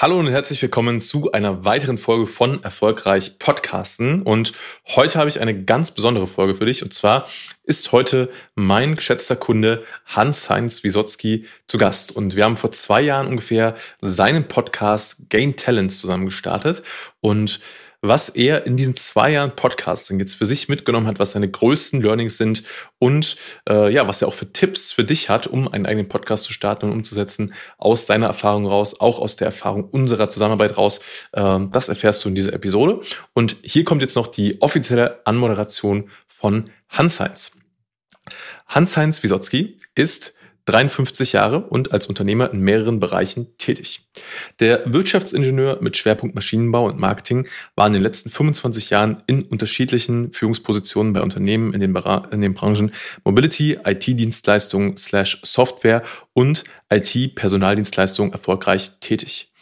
Hallo und herzlich willkommen zu einer weiteren Folge von Erfolgreich Podcasten. Und heute habe ich eine ganz besondere Folge für dich. Und zwar ist heute mein geschätzter Kunde Hans-Heinz Wisotzki zu Gast. Und wir haben vor zwei Jahren ungefähr seinen Podcast Gain Talents zusammen gestartet. Und was er in diesen zwei Jahren Podcasting jetzt für sich mitgenommen hat, was seine größten Learnings sind und äh, ja, was er auch für Tipps für dich hat, um einen eigenen Podcast zu starten und umzusetzen, aus seiner Erfahrung raus, auch aus der Erfahrung unserer Zusammenarbeit raus. Äh, das erfährst du in dieser Episode. Und hier kommt jetzt noch die offizielle Anmoderation von Hans-Heinz. Hans-Heinz Wisotzki ist 53 Jahre und als Unternehmer in mehreren Bereichen tätig. Der Wirtschaftsingenieur mit Schwerpunkt Maschinenbau und Marketing war in den letzten 25 Jahren in unterschiedlichen Führungspositionen bei Unternehmen in den, in den Branchen Mobility, IT-Dienstleistungen Software und IT-Personaldienstleistungen erfolgreich tätig.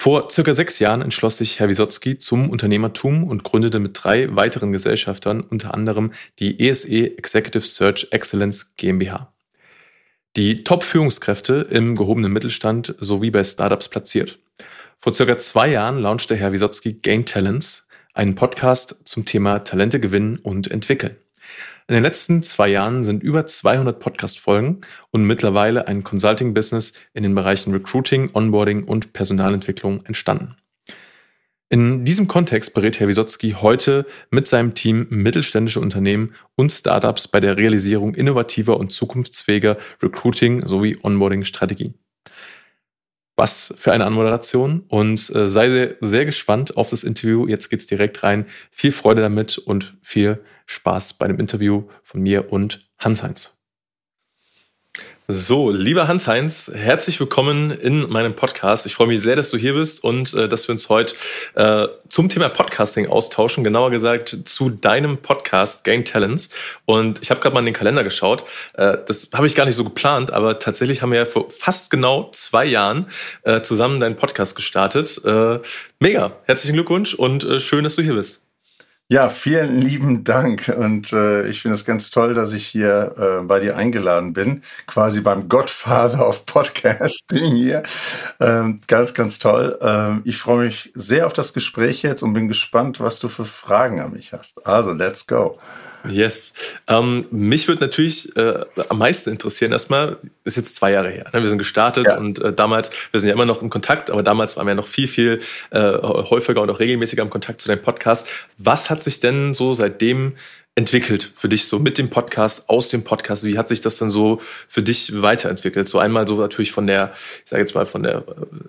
Vor circa sechs Jahren entschloss sich Herr Wisotzki zum Unternehmertum und gründete mit drei weiteren Gesellschaftern unter anderem die ESE Executive Search Excellence GmbH die Top-Führungskräfte im gehobenen Mittelstand sowie bei Startups platziert. Vor circa zwei Jahren launchte Herr Wisotzki Gain Talents, einen Podcast zum Thema Talente gewinnen und entwickeln. In den letzten zwei Jahren sind über 200 Podcast-Folgen und mittlerweile ein Consulting-Business in den Bereichen Recruiting, Onboarding und Personalentwicklung entstanden. In diesem Kontext berät Herr Wisotzki heute mit seinem Team mittelständische Unternehmen und Startups bei der Realisierung innovativer und zukunftsfähiger Recruiting sowie Onboarding-Strategien. Was für eine Anmoderation und äh, sei sehr, sehr gespannt auf das Interview. Jetzt geht's direkt rein. Viel Freude damit und viel Spaß bei dem Interview von mir und Hans-Heinz. So, lieber Hans-Heinz, herzlich willkommen in meinem Podcast. Ich freue mich sehr, dass du hier bist und äh, dass wir uns heute äh, zum Thema Podcasting austauschen, genauer gesagt zu deinem Podcast Game Talents. Und ich habe gerade mal in den Kalender geschaut. Äh, das habe ich gar nicht so geplant, aber tatsächlich haben wir ja vor fast genau zwei Jahren äh, zusammen deinen Podcast gestartet. Äh, mega, herzlichen Glückwunsch und äh, schön, dass du hier bist. Ja, vielen lieben Dank. Und äh, ich finde es ganz toll, dass ich hier äh, bei dir eingeladen bin. Quasi beim Godfather of Podcasting hier. Ähm, ganz, ganz toll. Ähm, ich freue mich sehr auf das Gespräch jetzt und bin gespannt, was du für Fragen an mich hast. Also, let's go. Yes. Ähm, mich würde natürlich äh, am meisten interessieren, erstmal, ist jetzt zwei Jahre her. Ne? Wir sind gestartet ja. und äh, damals, wir sind ja immer noch im Kontakt, aber damals waren wir noch viel, viel äh, häufiger und auch regelmäßiger im Kontakt zu deinem Podcast. Was hat sich denn so seitdem entwickelt für dich so mit dem Podcast, aus dem Podcast? Wie hat sich das dann so für dich weiterentwickelt? So einmal so natürlich von der, ich sage jetzt mal von der,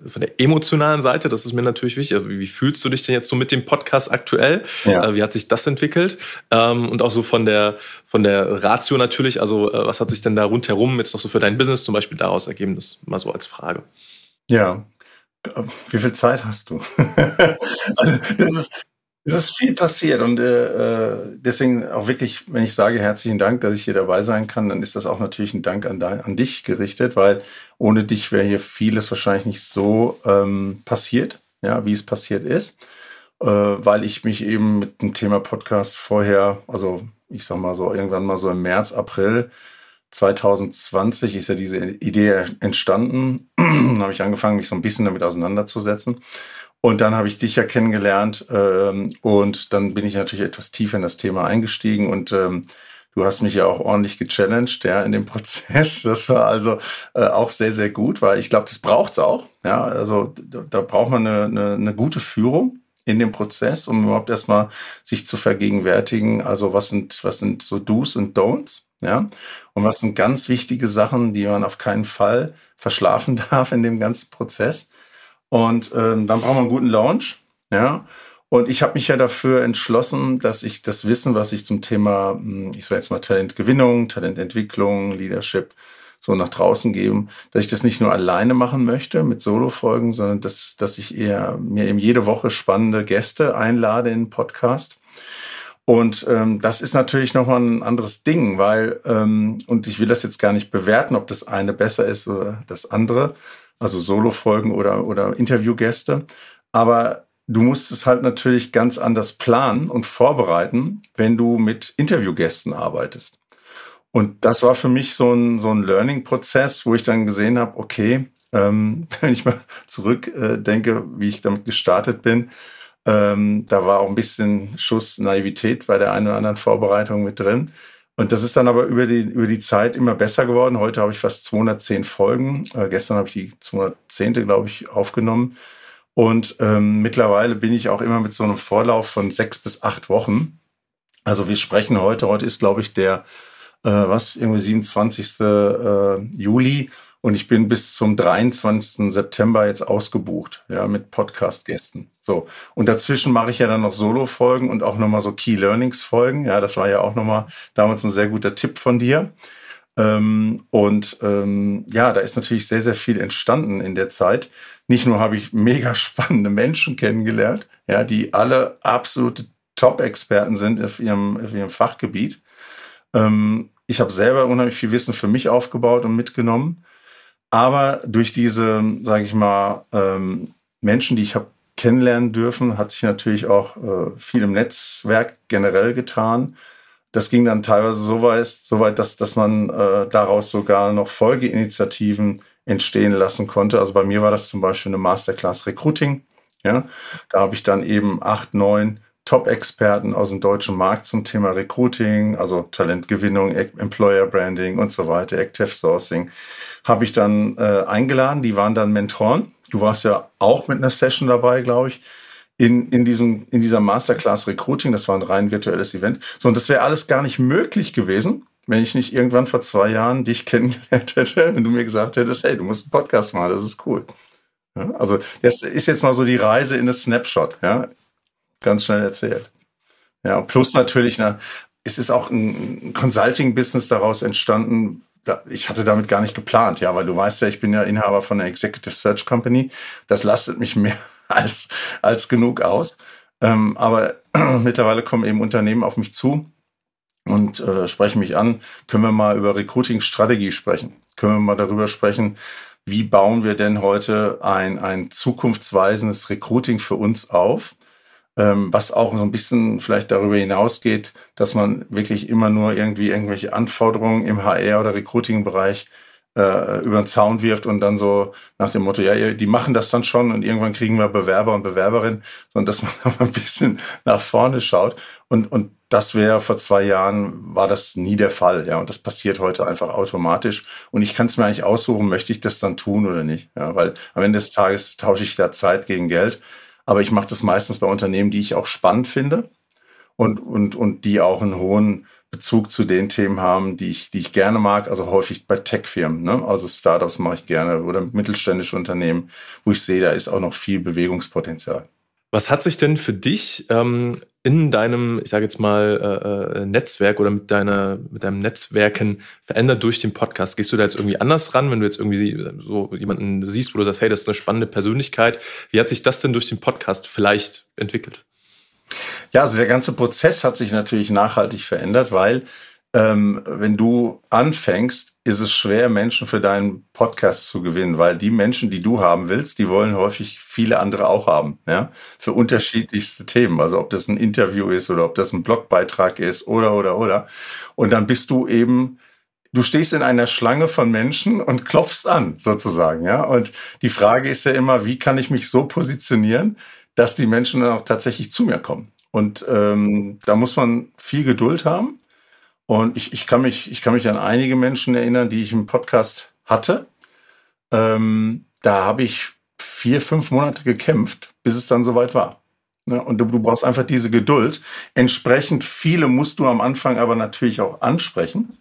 von der emotionalen Seite, das ist mir natürlich wichtig. Also wie fühlst du dich denn jetzt so mit dem Podcast aktuell? Ja. Äh, wie hat sich das entwickelt? Ähm, und auch so von der, von der Ratio natürlich, also äh, was hat sich denn da rundherum jetzt noch so für dein Business zum Beispiel daraus ergeben? Das mal so als Frage. Ja, wie viel Zeit hast du? also das ist, es ist viel passiert und äh, äh, deswegen auch wirklich, wenn ich sage herzlichen Dank, dass ich hier dabei sein kann, dann ist das auch natürlich ein Dank an, an dich gerichtet, weil ohne dich wäre hier vieles wahrscheinlich nicht so ähm, passiert, ja, wie es passiert ist, äh, weil ich mich eben mit dem Thema Podcast vorher, also ich sag mal so irgendwann mal so im März, April 2020 ist ja diese Idee entstanden, habe ich angefangen, mich so ein bisschen damit auseinanderzusetzen und dann habe ich dich ja kennengelernt ähm, und dann bin ich natürlich etwas tiefer in das Thema eingestiegen und ähm, du hast mich ja auch ordentlich gechallenged ja, in dem Prozess. Das war also äh, auch sehr, sehr gut, weil ich glaube, das braucht's auch. Ja, also da, da braucht man eine, eine, eine gute Führung in dem Prozess, um überhaupt erstmal sich zu vergegenwärtigen, also was sind, was sind so Do's und Don'ts, ja, und was sind ganz wichtige Sachen, die man auf keinen Fall verschlafen darf in dem ganzen Prozess. Und ähm, dann brauchen wir einen guten Launch. Ja. Und ich habe mich ja dafür entschlossen, dass ich das Wissen, was ich zum Thema, hm, ich sage jetzt mal Talentgewinnung, Talententwicklung, Leadership, so nach draußen geben, dass ich das nicht nur alleine machen möchte mit Solo-Folgen, sondern dass, dass ich eher mir eben jede Woche spannende Gäste einlade in den Podcast. Und ähm, das ist natürlich nochmal ein anderes Ding, weil, ähm, und ich will das jetzt gar nicht bewerten, ob das eine besser ist oder das andere, also Solo-Folgen oder, oder Interviewgäste. Aber du musst es halt natürlich ganz anders planen und vorbereiten, wenn du mit Interviewgästen arbeitest. Und das war für mich so ein, so ein Learning-Prozess, wo ich dann gesehen habe, okay, Ähm, wenn ich mal zurückdenke, äh, wie ich damit gestartet bin, ähm, da war auch ein bisschen Schuss Naivität bei der einen oder anderen Vorbereitung mit drin. Und das ist dann aber über die, über die Zeit immer besser geworden. Heute habe ich fast 210 Folgen. Äh, gestern habe ich die 210. glaube ich, aufgenommen. Und ähm, mittlerweile bin ich auch immer mit so einem Vorlauf von sechs bis acht Wochen. Also wir sprechen heute, heute ist, glaube ich, der, äh, was, irgendwie 27. Äh, Juli. Und ich bin bis zum 23. September jetzt ausgebucht, ja, mit Podcast-Gästen. So. Und dazwischen mache ich ja dann noch Solo-Folgen und auch nochmal so Key Learnings-Folgen. Ja, das war ja auch nochmal damals ein sehr guter Tipp von dir. Ähm, und ähm, ja, da ist natürlich sehr, sehr viel entstanden in der Zeit. Nicht nur habe ich mega spannende Menschen kennengelernt, ja, die alle absolute Top-Experten sind auf ihrem, auf ihrem Fachgebiet. Ähm, ich habe selber unheimlich viel Wissen für mich aufgebaut und mitgenommen. Aber durch diese, sage ich mal, ähm, Menschen, die ich habe kennenlernen dürfen, hat sich natürlich auch äh, viel im Netzwerk generell getan. Das ging dann teilweise so weit, so weit dass, dass man äh, daraus sogar noch Folgeinitiativen entstehen lassen konnte. Also bei mir war das zum Beispiel eine Masterclass Recruiting. Ja, da habe ich dann eben acht, neun Top-Experten aus dem deutschen Markt zum Thema Recruiting, also Talentgewinnung, Employer Branding und so weiter, Active Sourcing, habe ich dann äh, eingeladen. Die waren dann Mentoren. Du warst ja auch mit einer Session dabei, glaube ich, in, in, diesem, in dieser Masterclass Recruiting. Das war ein rein virtuelles Event. So, und das wäre alles gar nicht möglich gewesen, wenn ich nicht irgendwann vor zwei Jahren dich kennengelernt hätte, wenn du mir gesagt hättest, hey, du musst einen Podcast machen, das ist cool. Ja, also das ist jetzt mal so die Reise in das Snapshot, ja, ganz schnell erzählt. Ja, plus natürlich, na, es ist auch ein Consulting-Business daraus entstanden, ich hatte damit gar nicht geplant, ja, weil du weißt ja, ich bin ja Inhaber von der Executive Search Company. Das lastet mich mehr als, als genug aus. Ähm, aber mittlerweile kommen eben Unternehmen auf mich zu und äh, sprechen mich an. Können wir mal über Recruiting-Strategie sprechen? Können wir mal darüber sprechen, wie bauen wir denn heute ein, ein zukunftsweisendes Recruiting für uns auf? Ähm, was auch so ein bisschen vielleicht darüber hinausgeht, dass man wirklich immer nur irgendwie irgendwelche Anforderungen im HR- oder Recruiting-Bereich äh, über den Zaun wirft und dann so nach dem Motto, ja, die machen das dann schon und irgendwann kriegen wir Bewerber und Bewerberinnen, sondern dass man ein bisschen nach vorne schaut. Und, und das wäre vor zwei Jahren, war das nie der Fall. Ja, und das passiert heute einfach automatisch. Und ich kann es mir eigentlich aussuchen, möchte ich das dann tun oder nicht. Ja, weil am Ende des Tages tausche ich da Zeit gegen Geld. Aber ich mache das meistens bei Unternehmen, die ich auch spannend finde und, und, und die auch einen hohen Bezug zu den Themen haben, die ich, die ich gerne mag, also häufig bei Tech-Firmen, ne? also Startups mache ich gerne oder mittelständische Unternehmen, wo ich sehe, da ist auch noch viel Bewegungspotenzial. Was hat sich denn für dich ähm, in deinem, ich sage jetzt mal, äh, äh, Netzwerk oder mit deiner, mit deinem Netzwerken verändert durch den Podcast? Gehst du da jetzt irgendwie anders ran, wenn du jetzt irgendwie so jemanden siehst, wo du sagst, hey, das ist eine spannende Persönlichkeit? Wie hat sich das denn durch den Podcast vielleicht entwickelt? Ja, also der ganze Prozess hat sich natürlich nachhaltig verändert, weil ähm, wenn du anfängst, ist es schwer, Menschen für deinen Podcast zu gewinnen, weil die Menschen, die du haben willst, die wollen häufig viele andere auch haben, ja, für unterschiedlichste Themen. Also ob das ein Interview ist oder ob das ein Blogbeitrag ist oder, oder, oder. Und dann bist du eben, du stehst in einer Schlange von Menschen und klopfst an, sozusagen, ja. Und die Frage ist ja immer, wie kann ich mich so positionieren, dass die Menschen dann auch tatsächlich zu mir kommen? Und ähm, da muss man viel Geduld haben und ich, ich, kann mich, ich kann mich an einige Menschen erinnern, die ich im Podcast hatte. Ähm, da habe ich vier, fünf Monate gekämpft, bis es dann soweit war. Ja, und du, du, brauchst einfach diese Geduld. Entsprechend viele musst du am Anfang aber natürlich auch ansprechen.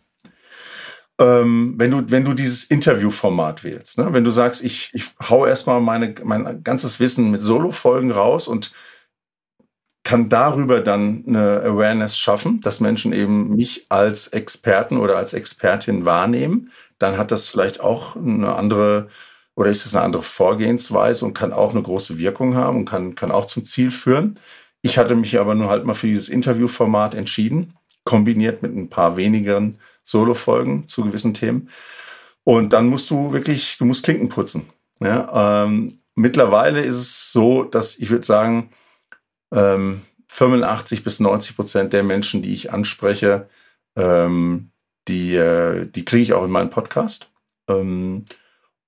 Ähm, wenn, du, wenn du dieses Interviewformat wählst, ne? wenn du sagst, ich, ich hau erstmal meine, mein ganzes Wissen mit Solo-Folgen raus und kann darüber dann eine Awareness schaffen, dass Menschen eben mich als Experten oder als Expertin wahrnehmen, dann hat das vielleicht auch eine andere oder ist es eine andere Vorgehensweise und kann auch eine große Wirkung haben und kann, kann auch zum Ziel führen. Ich hatte mich aber nur halt mal für dieses Interviewformat entschieden, kombiniert mit ein paar wenigen Solo-Folgen zu gewissen Themen. Und dann musst du wirklich, du musst Klinken putzen. Ja, ähm, mittlerweile ist es so, dass ich würde sagen, ähm, 85 bis 90 Prozent der Menschen, die ich anspreche, ähm, die, äh, die kriege ich auch in meinen Podcast. Ähm,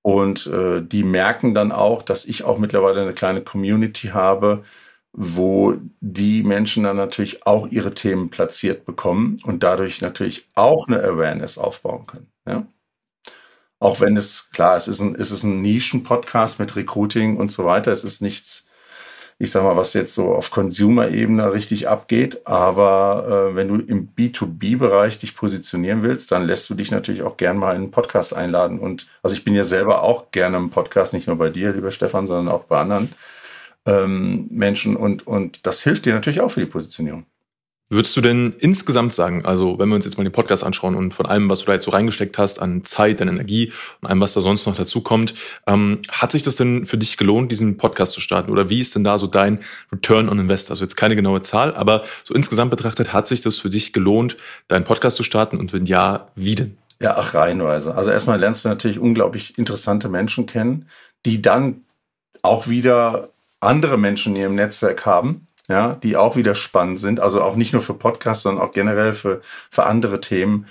Und äh, die merken dann auch, dass ich auch mittlerweile eine kleine Community habe, wo die Menschen dann natürlich auch ihre Themen platziert bekommen und dadurch natürlich auch eine Awareness aufbauen können. Ja? Auch wenn es, klar, es ist ein, es ist ein Nischen-Podcast mit Recruiting und so weiter. Es ist nichts, ich sag mal, was jetzt so auf Consumer-Ebene richtig abgeht. Aber äh, wenn du im B2B-Bereich dich positionieren willst, dann lässt du dich natürlich auch gern mal in einen Podcast einladen. Und also ich bin ja selber auch gerne im Podcast, nicht nur bei dir, lieber Stefan, sondern auch bei anderen ähm, Menschen und, und das hilft dir natürlich auch für die Positionierung. Würdest du denn insgesamt sagen, also wenn wir uns jetzt mal den Podcast anschauen und von allem, was du da jetzt so reingesteckt hast an Zeit, an Energie und allem, was da sonst noch dazu kommt, ähm, hat sich das denn für dich gelohnt, diesen Podcast zu starten? Oder wie ist denn da so dein Return on Invest? Also jetzt keine genaue Zahl, aber so insgesamt betrachtet, hat sich das für dich gelohnt, deinen Podcast zu starten? Und wenn ja, wie denn? Ja, ach, reihenweise. Also erstmal lernst du natürlich unglaublich interessante Menschen kennen, die dann auch wieder andere Menschen in ihrem Netzwerk haben, ja, die auch wieder spannend sind. Also auch nicht nur für Podcasts, sondern auch generell für, für andere Themen.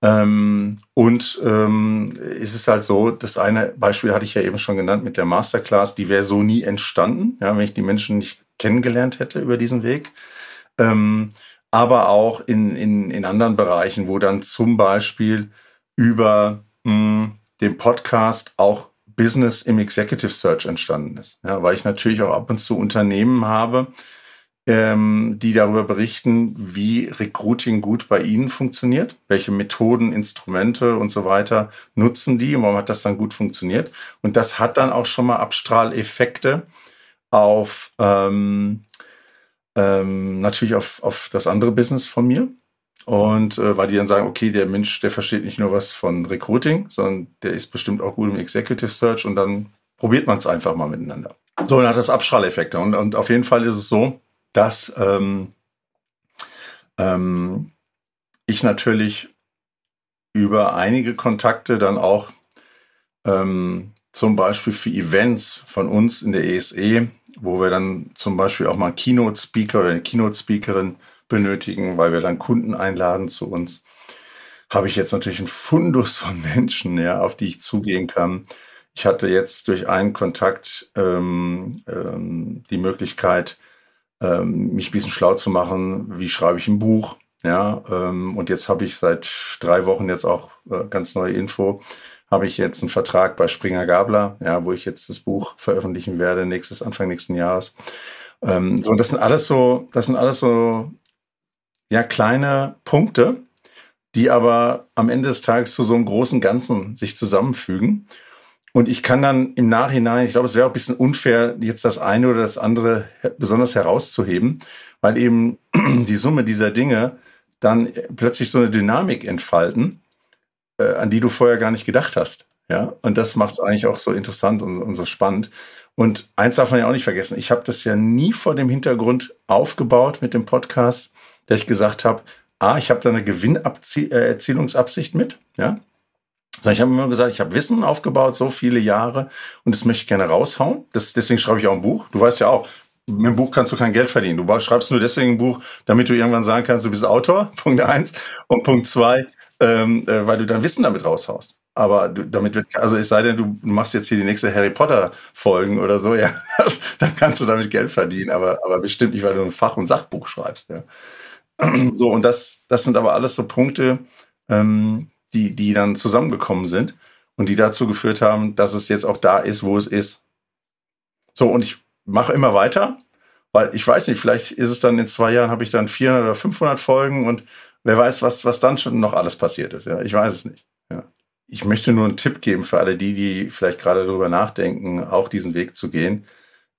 Ähm, und ähm, ist es halt so, das eine Beispiel hatte ich ja eben schon genannt mit der Masterclass, die wäre so nie entstanden, ja, wenn ich die Menschen nicht kennengelernt hätte über diesen Weg. Ähm, aber auch in, in, in anderen Bereichen, wo dann zum Beispiel über mh, hm, den Podcast auch Business im Executive Search entstanden ist. Ja, weil ich natürlich auch ab und zu Unternehmen habe, ähm, die darüber berichten, wie Recruiting gut bei ihnen funktioniert, welche Methoden, Instrumente und so weiter nutzen die und warum hat das dann gut funktioniert. Und das hat dann auch schon mal Abstrahleffekte auf ähm, ähm, natürlich auf, auf das andere Business von mir. Und äh, weil die dann sagen, okay, der Mensch, der versteht nicht nur was von Recruiting, sondern der ist bestimmt auch gut im Executive Search und dann probiert man es einfach mal miteinander. So, dann hat das Abstrahleffekte. Und, und auf jeden Fall ist es so, dass ähm, ähm, ich natürlich über einige Kontakte dann auch ähm, zum Beispiel für Events von uns in der ESE, wo wir dann zum Beispiel auch mal einen Keynote-Speaker oder eine Keynote-Speakerin benötigen, weil wir dann Kunden einladen zu uns, habe ich jetzt natürlich einen Fundus von Menschen, ja, auf die ich zugehen kann. Ich hatte jetzt durch einen Kontakt ähm, ähm, die Möglichkeit, ähm, mich ein bisschen schlau zu machen, wie schreibe ich ein Buch. Ja, ähm, und jetzt habe ich seit drei Wochen jetzt auch äh, ganz neue Info. Habe ich jetzt einen Vertrag bei Springer Gabler, ja, wo ich jetzt das Buch veröffentlichen werde, nächstes, Anfang nächsten Jahres. Ähm, so, und das sind alles so, das sind alles so ja kleine Punkte, die aber am Ende des Tages zu so einem großen Ganzen sich zusammenfügen. Und ich kann dann im Nachhinein, ich glaube, es wäre auch ein bisschen unfair, jetzt das eine oder das andere besonders herauszuheben, weil eben die Summe dieser Dinge dann plötzlich so eine Dynamik entfalten, äh, an die du vorher gar nicht gedacht hast. Ja, und das macht es eigentlich auch so interessant und, und so spannend. Und eins darf man ja auch nicht vergessen, ich habe das ja nie vor dem Hintergrund aufgebaut mit dem Podcast, dass ich gesagt habe, ah, ich habe da eine Gewinnerzielungsabsicht mit, ja. Also ich habe immer gesagt, ich habe Wissen aufgebaut, so viele Jahre und das möchte ich gerne raushauen. Das, deswegen schreibe ich auch ein Buch. Du weißt ja auch, mit dem Buch kannst du kein Geld verdienen. Du schreibst nur deswegen ein Buch, damit du irgendwann sagen kannst, du bist Autor, Punkt eins. Und Punkt zwei, ähm, äh, weil du dein Wissen damit raushaust. Aber du, damit wird, also es sei denn, du machst jetzt hier die nächste Harry Potter Folgen oder so, ja, das, dann kannst du damit Geld verdienen, aber, aber bestimmt nicht, weil du ein Fach- und Sachbuch schreibst, ja. So, und das, das sind aber alles so Punkte, ähm, die, die dann zusammengekommen sind und die dazu geführt haben, dass es jetzt auch da ist, wo es ist. So, und ich mache immer weiter, weil ich weiß nicht, vielleicht ist es dann in zwei Jahren, habe ich dann 400 oder 500 Folgen und wer weiß, was, was dann schon noch alles passiert ist. Ja, ich weiß es nicht. Ja. Ich möchte nur einen Tipp geben für alle die, die vielleicht gerade darüber nachdenken, auch diesen Weg zu gehen.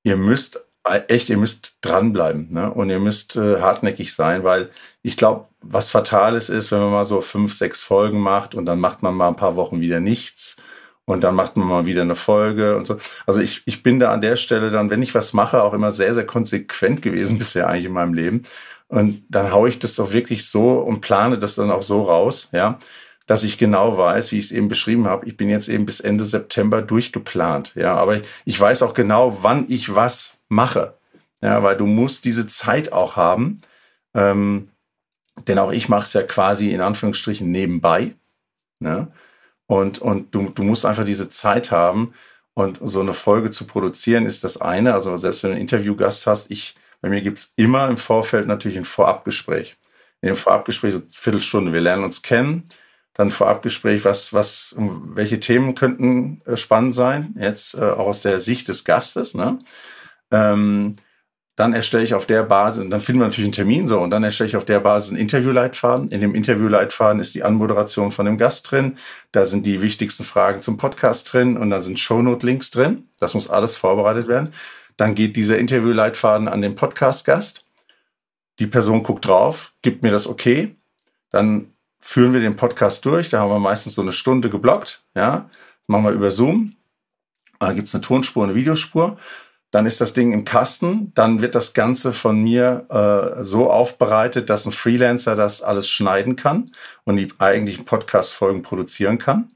Ihr müsst echt, ihr müsst dranbleiben ne? und ihr müsst äh, hartnäckig sein, weil ich glaube, was Fatales ist, wenn man mal so fünf, sechs Folgen macht und dann macht man mal ein paar Wochen wieder nichts und dann macht man mal wieder eine Folge und so. Also ich, ich bin da an der Stelle dann, wenn ich was mache, auch immer sehr, sehr konsequent gewesen bisher eigentlich in meinem Leben. Und dann haue ich das doch wirklich so und plane das dann auch so raus, ja, dass ich genau weiß, wie ich es eben beschrieben habe. Ich bin jetzt eben bis Ende September durchgeplant, ja, aber ich weiß auch genau, wann ich was mache. Ja, weil du musst diese Zeit auch haben. Ähm, denn auch ich mache es ja quasi in Anführungsstrichen nebenbei. Ne? Und, und du, du musst einfach diese Zeit haben. Und so eine Folge zu produzieren ist das eine. Also selbst wenn du einen Interviewgast hast, ich, bei mir gibt's immer im Vorfeld natürlich ein Vorabgespräch. In dem Vorabgespräch, so Viertelstunde, wir lernen uns kennen, dann Vorabgespräch, was, was, welche Themen könnten äh, spannend sein, jetzt äh, auch aus der Sicht des Gastes. Ne? Ähm, dann erstelle ich auf der Basis, und dann finden wir natürlich einen Termin so, und dann erstelle ich auf der Basis einen Interviewleitfaden. In dem Interviewleitfaden ist die Anmoderation von dem Gast drin, da sind die wichtigsten Fragen zum Podcast drin und da sind Shownote-Links drin. Das muss alles vorbereitet werden. Dann geht dieser Interviewleitfaden an den Podcast-Gast. Die Person guckt drauf, gibt mir das okay. Dann führen wir den Podcast durch. Da haben wir meistens so eine Stunde geblockt. Ja, machen wir über Zoom. Da gibt's eine Tonspur, eine Videospur. Dann ist das Ding im Kasten. Dann wird das Ganze von mir äh, so aufbereitet, dass ein Freelancer das alles schneiden kann und die eigentlichen Podcast-Folgen produzieren kann.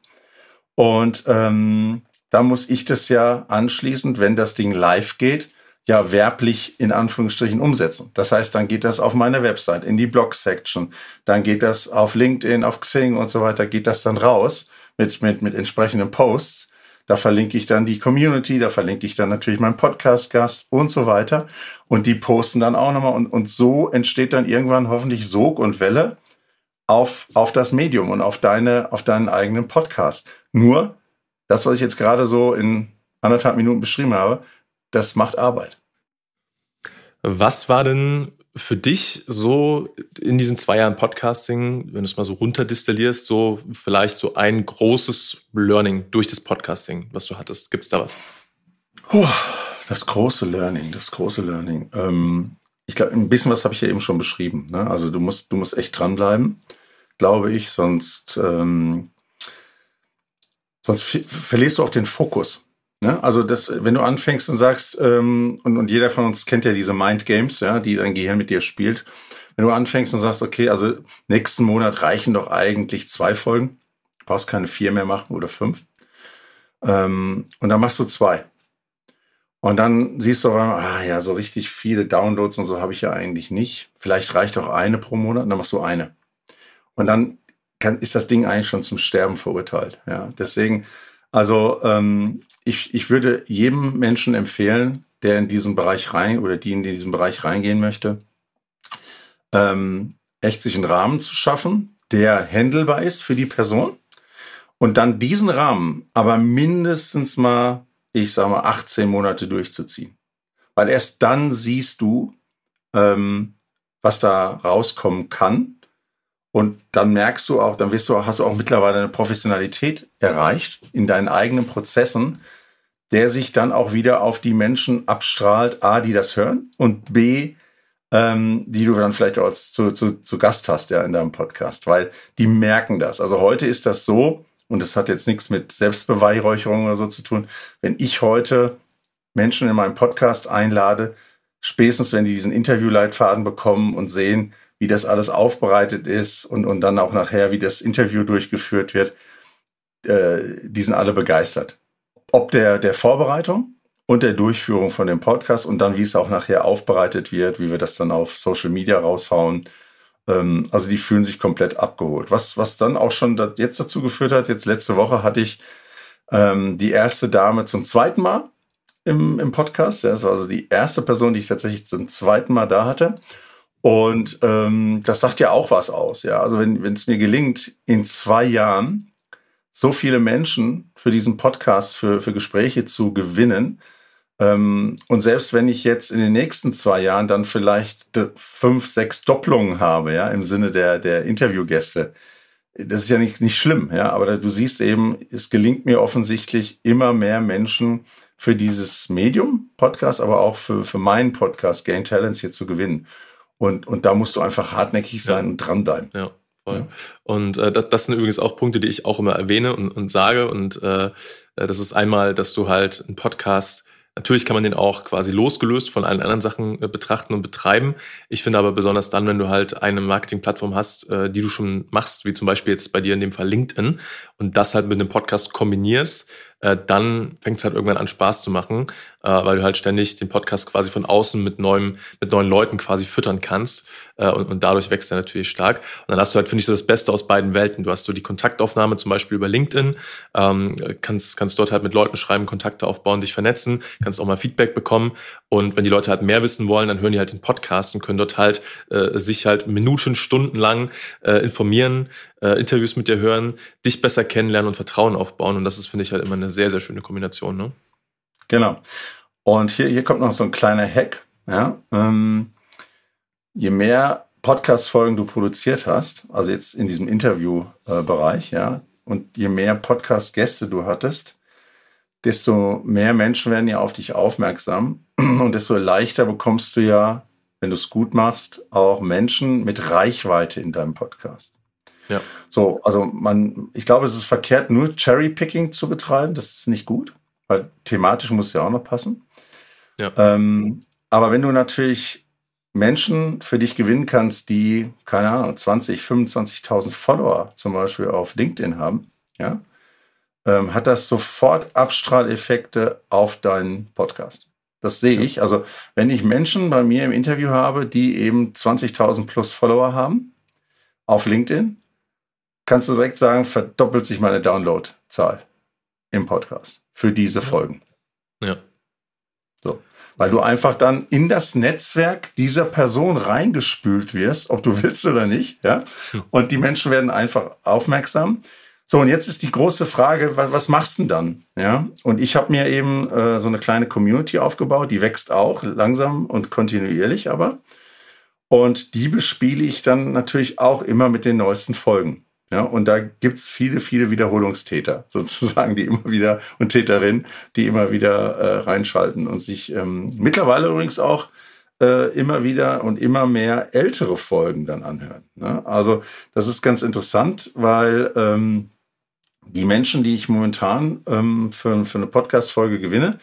Und ähm, da muss ich das ja anschließend, wenn das Ding live geht, ja werblich in Anführungsstrichen umsetzen. Das heißt, dann geht das auf meine Website, in die Blog-Section, dann geht das auf LinkedIn, auf Xing und so weiter, geht das dann raus mit, mit, mit entsprechenden Posts. Da verlinke ich dann die Community, da verlinke ich dann natürlich meinen Podcast-Gast und so weiter. Und die posten dann auch nochmal. Und, und so entsteht dann irgendwann hoffentlich Sog und Welle auf, auf das Medium und auf, deine, auf deinen eigenen Podcast. Nur, das, was ich jetzt gerade so in anderthalb Minuten beschrieben habe, das macht Arbeit. Was war denn für dich so in diesen zwei Jahren Podcasting, wenn du es mal so runterdistillierst, so vielleicht so ein großes Learning durch das Podcasting, was du hattest? Gibt es da was? Das große Learning, das große Learning. Ähm, ich glaube, ein bisschen was habe ich ja eben schon beschrieben. Ne? Also du musst, du musst echt dranbleiben, glaube ich, sonst, ähm, sonst verlierst du auch den Fokus. Ne? Also das, wenn du anfängst und sagst, ähm, und, und jeder von uns kennt ja diese Mind Games, ja, die dein Gehirn mit dir spielt. Wenn du anfängst und sagst, okay, also nächsten Monat reichen doch eigentlich zwei Folgen, du brauchst keine vier mehr machen oder fünf. Ähm, und dann machst du zwei. Und dann siehst du auf ah ja, so richtig viele Downloads und so habe ich ja eigentlich nicht. Vielleicht reicht auch eine pro Monat, und dann machst du eine. Und dann kann, ist das Ding eigentlich schon zum Sterben verurteilt. Ja, deswegen also ähm, ich, ich würde jedem Menschen empfehlen, der in diesen Bereich rein oder die in diesen Bereich reingehen möchte, ähm, echt sich einen Rahmen zu schaffen, der handelbar ist für die Person und dann diesen Rahmen aber mindestens mal, ich sag mal, 18 Monate durchzuziehen. Weil erst dann siehst du, ähm, was da rauskommen kann und dann merkst du auch, dann wirst du, hast du auch mittlerweile eine Professionalität erreicht in deinen eigenen Prozessen, der sich dann auch wieder auf die Menschen abstrahlt, A, die das hören und B, ähm, die du dann vielleicht auch als zu, zu, zu Gast hast, ja, in deinem Podcast, weil die merken das. Also heute ist das so, und das hat jetzt nichts mit Selbstbeweihräucherung oder so zu tun, wenn ich heute Menschen in meinem Podcast einlade, spätestens wenn die diesen Interviewleitfaden bekommen und sehen, wie das alles aufbereitet ist und, und dann auch nachher, wie das Interview durchgeführt wird, äh, die sind alle begeistert. Ob der, der Vorbereitung und der Durchführung von dem Podcast und dann, wie es auch nachher aufbereitet wird, wie wir das dann auf Social Media raushauen. Ähm, also die fühlen sich komplett abgeholt. Was, was dann auch schon jetzt dazu geführt hat, jetzt letzte Woche hatte ich ähm, die erste Dame zum zweiten Mal im, im Podcast. Das war also die erste Person, die ich tatsächlich zum zweiten Mal da hatte. Und ähm, das sagt ja auch was aus. Ja, also wenn es mir gelingt, in zwei Jahren so viele Menschen für diesen Podcast, für für Gespräche zu gewinnen, ähm, und selbst wenn ich jetzt in den nächsten zwei Jahren dann vielleicht fünf, sechs Doppelungen habe, ja, im Sinne der der Interviewgäste, das ist ja nicht nicht schlimm, ja. Aber du siehst eben, es gelingt mir offensichtlich immer mehr Menschen für dieses Medium Podcast, aber auch für für meinen Podcast Gain Talents hier zu gewinnen. Und, und da musst du einfach hartnäckig sein ja. und dranbleiben. Ja. Voll. Und äh, das, das sind übrigens auch Punkte, die ich auch immer erwähne und, und sage. Und äh, äh, das ist einmal, dass du halt einen Podcast, natürlich kann man den auch quasi losgelöst von allen anderen Sachen äh, betrachten und betreiben. Ich finde aber besonders dann, wenn du halt eine Marketingplattform hast, äh, die du schon machst, wie zum Beispiel jetzt bei dir in dem Fall LinkedIn, und das halt mit einem Podcast kombinierst, äh, dann fängt es halt irgendwann an Spaß zu machen, äh, weil du halt ständig den Podcast quasi von außen mit neuem, mit neuen Leuten quasi füttern kannst äh, und, und dadurch wächst er natürlich stark. Und dann hast du halt, finde ich, so das Beste aus beiden Welten. Du hast so die Kontaktaufnahme zum Beispiel über LinkedIn, ähm, kannst, kannst dort halt mit Leuten schreiben, Kontakte aufbauen, dich vernetzen, kannst auch mal Feedback bekommen und wenn die Leute halt mehr wissen wollen, dann hören die halt den Podcast und können dort halt äh, sich halt Minuten, Stunden lang äh, informieren, äh, Interviews mit dir hören, dich besser kennenlernen und Vertrauen aufbauen. Und das ist, finde ich, halt immer eine sehr, sehr schöne Kombination. Ne? Genau. Und hier, hier kommt noch so ein kleiner Hack. Ja? Ähm, je mehr Podcast-Folgen du produziert hast, also jetzt in diesem Interview-Bereich, ja, und je mehr Podcast-Gäste du hattest, desto mehr Menschen werden ja auf dich aufmerksam und desto leichter bekommst du ja, wenn du es gut machst, auch Menschen mit Reichweite in deinem Podcast. Ja. So, also man, ich glaube, es ist verkehrt, nur Cherry-Picking zu betreiben. Das ist nicht gut, weil thematisch muss es ja auch noch passen. Ja. Ähm, aber wenn du natürlich Menschen für dich gewinnen kannst, die, keine Ahnung, 20, 25.000 Follower zum Beispiel auf LinkedIn haben, ja, ähm, hat das sofort Abstrahleffekte auf deinen Podcast. Das sehe ich. Also, wenn ich Menschen bei mir im Interview habe, die eben 20.000 plus Follower haben auf LinkedIn, kannst du direkt sagen, verdoppelt sich meine Downloadzahl im Podcast für diese Folgen. Ja. So. Weil du einfach dann in das Netzwerk dieser Person reingespült wirst, ob du willst oder nicht, ja. Hm. Und die Menschen werden einfach aufmerksam. So, und jetzt ist die große Frage, was, was machst du denn dann? Ja, und ich habe mir eben äh, so eine kleine Community aufgebaut, die wächst auch langsam und kontinuierlich aber. Und die bespiele ich dann natürlich auch immer mit den neuesten Folgen. Ja, und da gibt's viele, viele Wiederholungstäter sozusagen, die immer wieder und Täterinnen, die immer wieder äh, reinschalten und sich ähm, mittlerweile übrigens auch äh, immer wieder und immer mehr ältere Folgen dann anhören. Ne? Also das ist ganz interessant, weil ähm, die Menschen, die ich momentan ähm, für, für eine Podcast-Folge gewinne,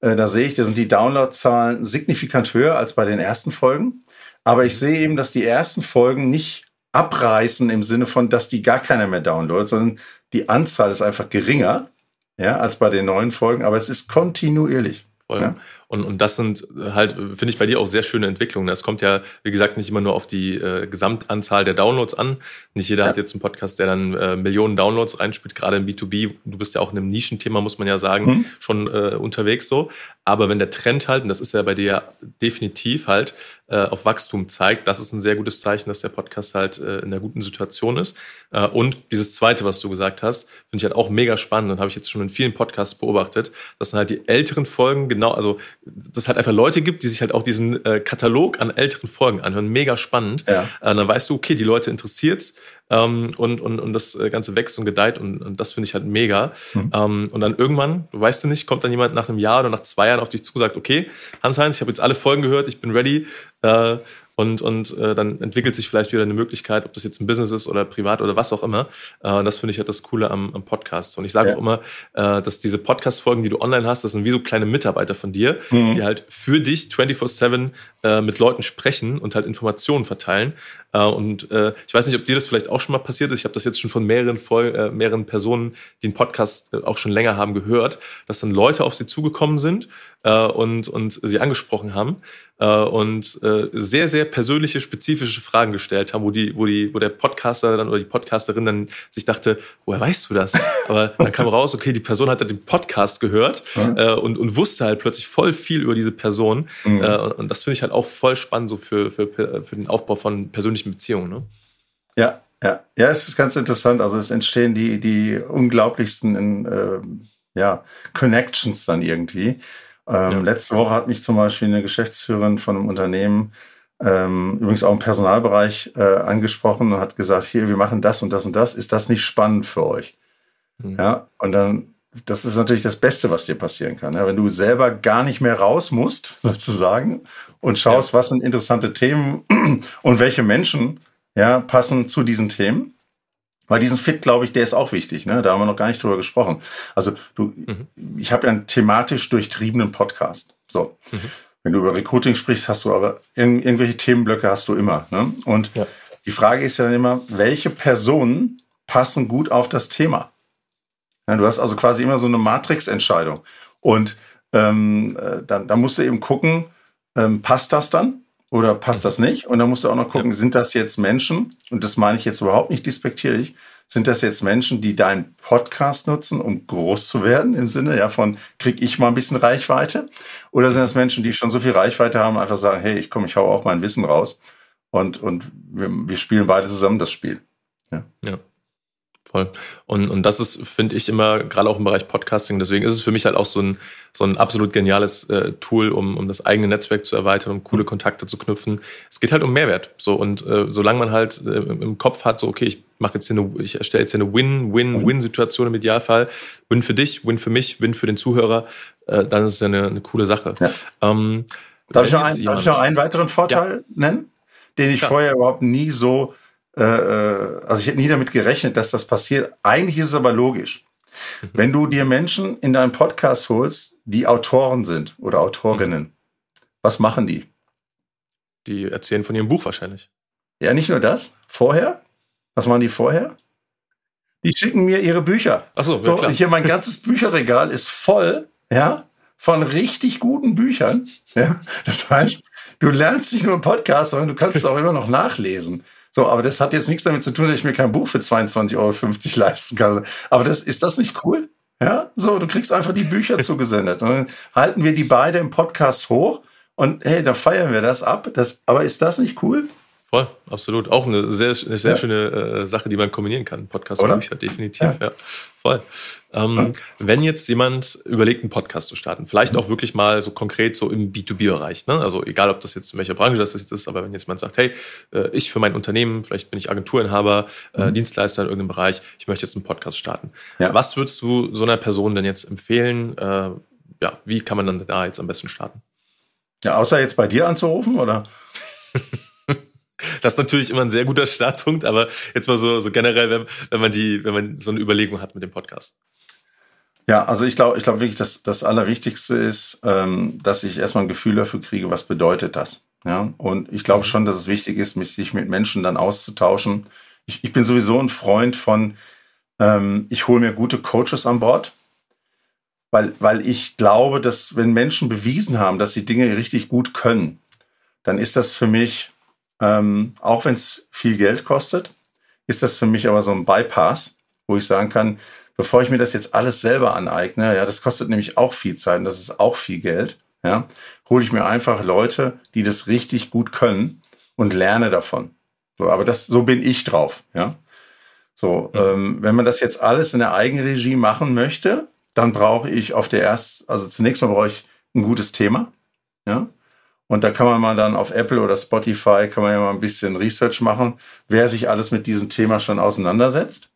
äh, da sehe ich, da sind die Downloadzahlen signifikant höher als bei den ersten Folgen. Aber ich sehe eben, dass die ersten Folgen nicht abreißen im Sinne von, dass die gar keiner mehr downloadet, sondern die Anzahl ist einfach geringer, ja, als bei den neuen Folgen, aber es ist kontinuierlich. Ja? Und, und das sind halt, finde ich bei dir auch sehr schöne Entwicklungen. Es kommt ja, wie gesagt, nicht immer nur auf die äh, Gesamtanzahl der Downloads an. Nicht jeder ja. hat jetzt einen Podcast, der dann äh, Millionen Downloads reinspielt, gerade im B2B. Du bist ja auch in einem Nischenthema, muss man ja sagen, mhm. schon äh, unterwegs so. Aber wenn der Trend halt, und das ist ja bei dir ja definitiv halt, äh, auf Wachstum zeigt, das ist ein sehr gutes Zeichen, dass der Podcast halt äh, in einer guten Situation ist. Äh, und dieses zweite, was du gesagt hast, finde ich halt auch mega spannend und habe ich jetzt schon in vielen Podcasts beobachtet. Das sind halt die älteren Folgen, genau, also dass halt einfach Leute gibt, die sich halt auch diesen äh, Katalog an älteren Folgen anhören. Mega spannend. Ja. Äh, dann weißt du, okay, die Leute interessiert's ähm, und, und, und das äh, Ganze wächst und gedeiht und, und das finde ich halt mega. Mhm. Ähm, und dann irgendwann, du weißt du nicht, kommt dann jemand nach einem Jahr oder nach zwei Jahren auf dich zu und sagt, okay, Hans-Heinz, ich habe jetzt alle Folgen gehört, ich bin ready. Äh, und, und äh, dann entwickelt sich vielleicht wieder eine Möglichkeit, ob das jetzt ein Business ist oder privat oder was auch immer. Äh, das finde ich halt das Coole am, am Podcast. Und ich sage ja. auch immer, äh, dass diese Podcast-Folgen, die du online hast, das sind wie so kleine Mitarbeiter von dir, mhm. die halt für dich 24-7 äh, mit Leuten sprechen und halt Informationen verteilen. Äh, und äh, ich weiß nicht, ob dir das vielleicht auch schon mal passiert ist. Ich habe das jetzt schon von mehreren, Vol äh, mehreren Personen, die einen Podcast auch schon länger haben, gehört, dass dann Leute auf sie zugekommen sind und, und sie angesprochen haben und sehr, sehr persönliche, spezifische Fragen gestellt haben, wo, die, wo, die, wo der Podcaster dann oder die Podcasterin dann sich dachte, woher weißt du das? Aber dann kam raus, okay, die Person hat den Podcast gehört äh, und, und wusste halt plötzlich voll viel über diese Person. Mhm. Und das finde ich halt auch voll spannend so für, für, für den Aufbau von persönlichen Beziehungen. Ne? Ja, ja, ja, es ist ganz interessant. Also es entstehen die, die unglaublichsten in, äh, ja, Connections dann irgendwie. Ähm, ja. Letzte Woche hat mich zum Beispiel eine Geschäftsführerin von einem Unternehmen, ähm, übrigens auch im Personalbereich, äh, angesprochen und hat gesagt, hier, wir machen das und das und das. Ist das nicht spannend für euch? Mhm. Ja, und dann, das ist natürlich das Beste, was dir passieren kann. Ja? Wenn du selber gar nicht mehr raus musst, sozusagen, und schaust, ja. was sind interessante Themen und welche Menschen ja, passen zu diesen Themen weil diesen Fit, glaube ich, der ist auch wichtig. Ne? Da haben wir noch gar nicht drüber gesprochen. Also du, mhm. ich habe ja einen thematisch durchtriebenen Podcast. So, mhm. wenn du über Recruiting sprichst, hast du aber ir irgendwelche Themenblöcke hast du immer. Ne? Und ja. die Frage ist ja dann immer, welche Personen passen gut auf das Thema? Ja, du hast also quasi immer so eine Matrix-Entscheidung. Und ähm, äh, dann, dann musst du eben gucken, ähm, passt das dann oder passt mhm. das nicht? Und dann musst du auch noch gucken, ja. sind das jetzt Menschen, und das meine ich jetzt überhaupt nicht despektierlich, sind das jetzt Menschen, die deinen Podcast nutzen, um groß zu werden, im Sinne ja von, krieg ich mal ein bisschen Reichweite? Oder sind das Menschen, die schon so viel Reichweite haben, einfach sagen, hey, ich komme, ich hau auch mein Wissen raus und, und wir, wir spielen beide zusammen das Spiel. Ja. ja. Voll. Und, und das ist, finde ich, immer, gerade auch im Bereich Podcasting, deswegen ist es für mich halt auch so ein, so ein absolut geniales äh, Tool, um, um das eigene Netzwerk zu erweitern, um coole Kontakte zu knüpfen. Es geht halt um Mehrwert. So, und äh, solange man halt äh, im Kopf hat, so, okay, ich mache jetzt hier eine, ich erstelle jetzt hier eine Win-Win-Win-Situation im Idealfall. Win für dich, Win für mich, Win für den Zuhörer, äh, dann ist es ja eine, eine coole Sache. Ja. Ähm, darf, ich noch ein, darf ich noch einen weiteren Vorteil ja. nennen, den ich ja. vorher überhaupt nie so äh, äh, also ich hätte nie damit gerechnet, dass das passiert. Eigentlich ist es aber logisch. Mhm. Wenn du dir Menschen in deinen Podcast holst, die Autoren sind oder Autorinnen, mhm. was machen die? Die erzählen von ihrem Buch wahrscheinlich. Ja, nicht nur das. Vorher? Was machen die vorher? Die schicken mir ihre Bücher. Ach so, so klar. Hier mein ganzes Bücherregal ist voll, ja, von richtig guten Büchern. Ja, das heißt, du lernst nicht nur im Podcast, sondern du kannst es auch immer noch nachlesen. So, aber das hat jetzt nichts damit zu tun, dass ich mir kein Buch für 22,50 Euro leisten kann. Aber das, ist das nicht cool? Ja, so, du kriegst einfach die Bücher zugesendet. Und dann halten wir die beide im Podcast hoch und hey, da feiern wir das ab. Das, aber ist das nicht cool? Voll, absolut. Auch eine sehr, eine sehr ja. schöne äh, Sache, die man kombinieren kann. Podcast Oder? und Bücher, definitiv. Ja, ja voll. Ähm, ja. Wenn jetzt jemand überlegt, einen Podcast zu starten, vielleicht mhm. auch wirklich mal so konkret so im B2B-Bereich, ne? also egal, ob das jetzt in welcher Branche das ist, aber wenn jetzt jemand sagt, hey, äh, ich für mein Unternehmen, vielleicht bin ich Agenturinhaber, äh, mhm. Dienstleister in irgendeinem Bereich, ich möchte jetzt einen Podcast starten. Was würdest du so einer Person denn jetzt empfehlen? Äh, ja, wie kann man dann da jetzt am besten starten? Ja, außer jetzt bei dir anzurufen, oder? Das ist natürlich immer ein sehr guter Startpunkt, aber jetzt mal so, so generell, wenn, wenn man die, wenn man so eine Überlegung hat mit dem Podcast. Ja, also ich glaube, ich glaube wirklich, dass das Allerwichtigste ist, ähm, dass ich erstmal ein Gefühl dafür kriege, was bedeutet das. Ja, und ich glaube mhm. schon, dass es wichtig ist, mich, sich mit Menschen dann auszutauschen. Ich, ich bin sowieso ein Freund von, ähm, ich hole mir gute Coaches an Bord, weil, weil ich glaube, dass wenn Menschen bewiesen haben, dass sie Dinge richtig gut können, dann ist das für mich ähm, auch wenn es viel Geld kostet, ist das für mich aber so ein Bypass, wo ich sagen kann, bevor ich mir das jetzt alles selber aneigne, ja, das kostet nämlich auch viel Zeit und das ist auch viel Geld, ja, hole ich mir einfach Leute, die das richtig gut können und lerne davon. So, aber das, so bin ich drauf, ja. So, ja. Ähm, wenn man das jetzt alles in der Eigenregie machen möchte, dann brauche ich auf der erst, also zunächst mal brauche ich ein gutes Thema, ja. Und da kann man mal dann auf Apple oder Spotify, kann man ja mal ein bisschen Research machen, wer sich alles mit diesem Thema schon auseinandersetzt.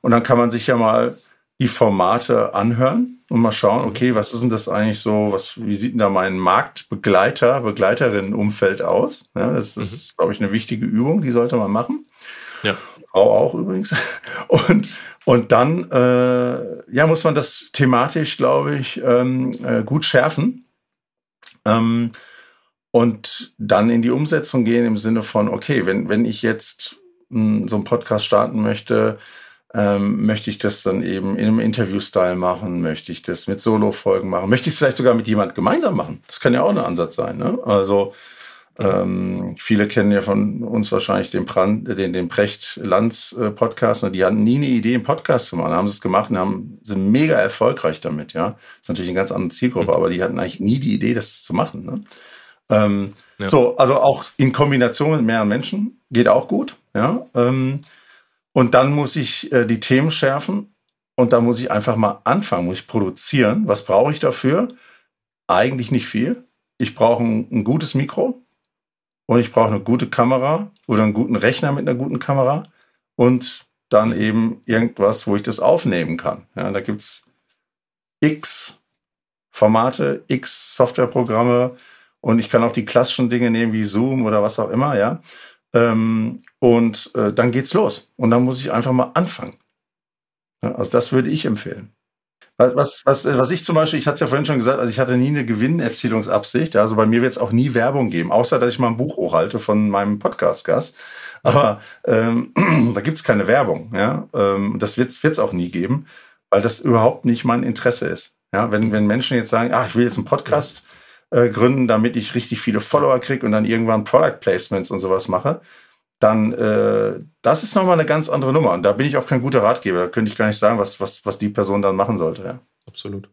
Und dann kann man sich ja mal die Formate anhören und mal schauen, mhm. okay, was ist denn das eigentlich so, was, wie sieht denn da mein Marktbegleiter, Begleiterinnenumfeld aus? Ja, das, das mhm. ist, glaube ich, eine wichtige Übung, die sollte man machen. Ja. Frau auch übrigens. Und, und dann äh, ja, muss man das thematisch, glaube ich, ähm, äh, gut schärfen. Ähm, und dann in die Umsetzung gehen im Sinne von, okay, wenn, wenn ich jetzt mh, hm, so einen Podcast starten möchte, ähm, möchte ich das dann eben in einem Interview-Style machen? Möchte ich das mit Solo-Folgen machen? Möchte ich es vielleicht sogar mit jemand gemeinsam machen? Das kann ja auch ein Ansatz sein. Ne? Also ähm, viele kennen ja von uns wahrscheinlich den, Brand, den, den Precht-Lanz-Podcast. Ne? Die hatten nie eine Idee, einen Podcast zu machen. Haben sie es gemacht und haben, sind mega erfolgreich damit. Ja, das ist natürlich eine ganz andere Zielgruppe, mhm. aber die hatten eigentlich nie die Idee, das zu machen. Ne? Ähm, ja. So, also auch in Kombination mit mehreren Menschen geht auch gut. Ja, ähm, und dann muss ich äh, die Themen schärfen und da muss ich einfach mal anfangen, muss ich produzieren. Was brauche ich dafür? Eigentlich nicht viel. Ich brauche ein, ein gutes Mikro und ich brauche eine gute Kamera oder einen guten Rechner mit einer guten Kamera und dann eben irgendwas, wo ich das aufnehmen kann. Ja, da gibt's x Formate, x Softwareprogramme, und ich kann auch die klassischen Dinge nehmen wie Zoom oder was auch immer, ja. Ähm, und äh, dann geht's los. Und dann muss ich einfach mal anfangen. Ja, also das würde ich empfehlen. Was, was, was, was ich zum Beispiel, ich hatte es ja vorhin schon gesagt, also ich hatte nie eine Gewinnerzielungsabsicht. Also bei mir wird es auch nie Werbung geben, außer dass ich mal ein Buch hochhalte von meinem Podcast-Gast. Aber ähm, da gibt's keine Werbung. Ja, ähm, das wird's wird's auch nie geben. weil das überhaupt nicht mein Interesse ist. Ja, wenn, wenn Menschen jetzt sagen, ach, ich will jetzt einen Podcast äh, gründen, damit ich richtig viele Follower kriege und dann irgendwann Product Placements und sowas mache, dann äh, das ist nochmal eine ganz andere Nummer. Und da bin ich auch kein guter Ratgeber. Da könnte ich gar nicht sagen, was, was, was die Person dann machen sollte. Ja. Absolut.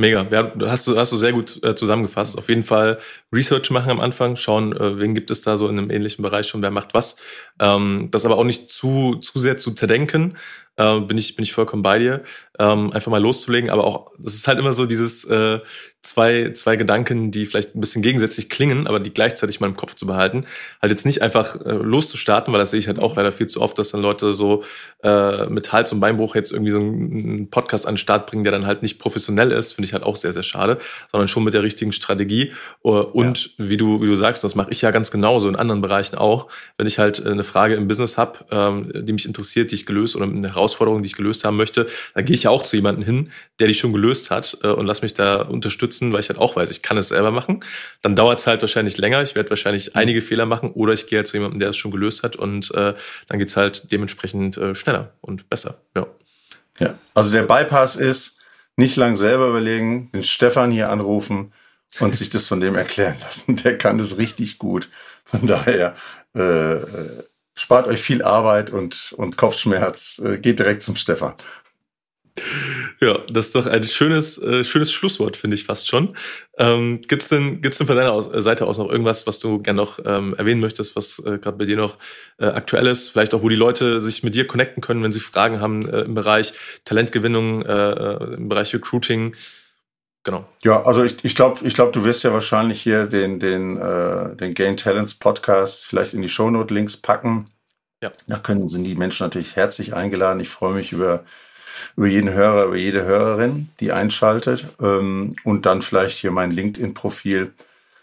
Mega. Ja, hast du, hast du sehr gut äh, zusammengefasst. Auf jeden Fall Research machen am Anfang, schauen, äh, wen gibt es da so in einem ähnlichen Bereich schon, wer macht was. Ähm, das aber auch nicht zu, zu sehr zu zerdenken, äh, bin, ich, bin ich vollkommen bei dir. Ähm, einfach mal loszulegen, aber auch, das ist halt immer so dieses äh, zwei, zwei Gedanken, die vielleicht ein bisschen gegensätzlich klingen, aber die gleichzeitig mal im Kopf zu behalten. Halt jetzt nicht einfach äh, loszustarten, weil das sehe ich halt auch leider viel zu oft, dass dann Leute so äh, mit Hals- und Beinbruch jetzt irgendwie so einen Podcast an den Start bringen, der dann halt nicht professionell ist, finde ich halt auch sehr, sehr schade, sondern schon mit der richtigen Strategie. Uh, und ja. wie du, wie du sagst, das mache ich ja ganz genauso in anderen Bereichen auch. Wenn ich halt äh, eine Frage im Business habe, ähm, die mich interessiert, die ich gelöst oder eine Herausforderung, die ich gelöst haben möchte, dann gehe ich ja auch zu jemandem hin, der die schon gelöst hat äh, und lass mich da unterstützen, weil ich halt auch weiß, ich kann es selber machen. Dann dauert es halt wahrscheinlich länger. Ich werde wahrscheinlich mhm. einige Fehler machen oder ich gehe halt zu jemandem, der es schon gelöst hat und äh, dann geht's halt dementsprechend äh, schneller und besser. Ja. ja. Also der Bypass ist, nicht lang selber überlegen, den Stefan hier anrufen und sich das von dem erklären lassen. Der kann das richtig gut. Von daher äh, äh spart euch viel Arbeit und, und Kopfschmerz. Äh, geht direkt zum Stefan. Ja, das ist doch ein schönes, äh, schönes Schlusswort, finde ich fast schon. Ähm, Gibt es denn, gibt's denn von deiner aus, äh, Seite aus noch irgendwas, was du gerne noch ähm, erwähnen möchtest, was äh, gerade bei dir noch äh, aktuell ist? Vielleicht auch, wo die Leute sich mit dir connecten können, wenn sie Fragen haben äh, im Bereich Talentgewinnung, äh, äh im Bereich Recruiting. Genau. Ja, also ich, ich glaube, ich glaub, du wirst ja wahrscheinlich hier den, den, äh, den Gain Talents Podcast vielleicht in die Shownote-Links packen. Ja. Da können, sind die Menschen natürlich herzlich eingeladen. Ich freue mich über über jeden Hörer, über jede Hörerin, die einschaltet. Ähm, und dann vielleicht hier mein LinkedIn-Profil.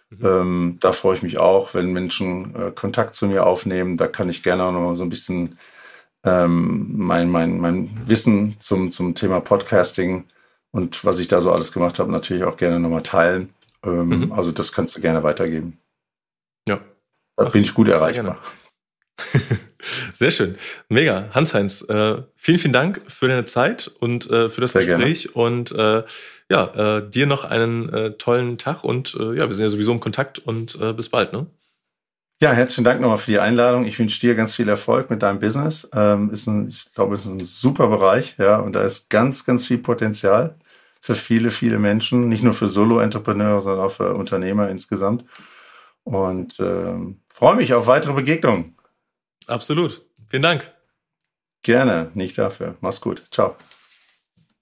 Mhm. Ähm, da freue ich mich auch, wenn Menschen äh, Kontakt zu mir aufnehmen. Da kann ich gerne auch noch mal so ein bisschen ähm, mein, mein, mein Wissen zum, zum Thema Podcasting und was ich da so alles gemacht habe, natürlich auch gerne nochmal teilen. Ähm, mhm. Also das kannst du gerne weitergeben. Ja. Da Ach, bin ich gut erreichbar. Sehr schön. Mega. Hans-Heinz, äh, vielen, vielen Dank für deine Zeit und äh, für das Sehr Gespräch. Gerne. Und äh, ja, äh, dir noch einen äh, tollen Tag und äh, ja, wir sind ja sowieso im Kontakt und bis bald, ne? Ja, herzlichen Dank nochmal für die Einladung. Ich wünsche dir ganz viel Erfolg mit deinem Business. Ähm, ist ein, ich glaube, es ist ein super Bereich, ja, und da ist ganz, ganz viel Potenzial für viele, viele Menschen, nicht nur für Solo-Entrepreneure, sondern auch für Unternehmer insgesamt. Und ähm, freue mich auf weitere Begegnungen. Absolut. Vielen Dank. Gerne, nicht dafür. Mach's gut. Ciao.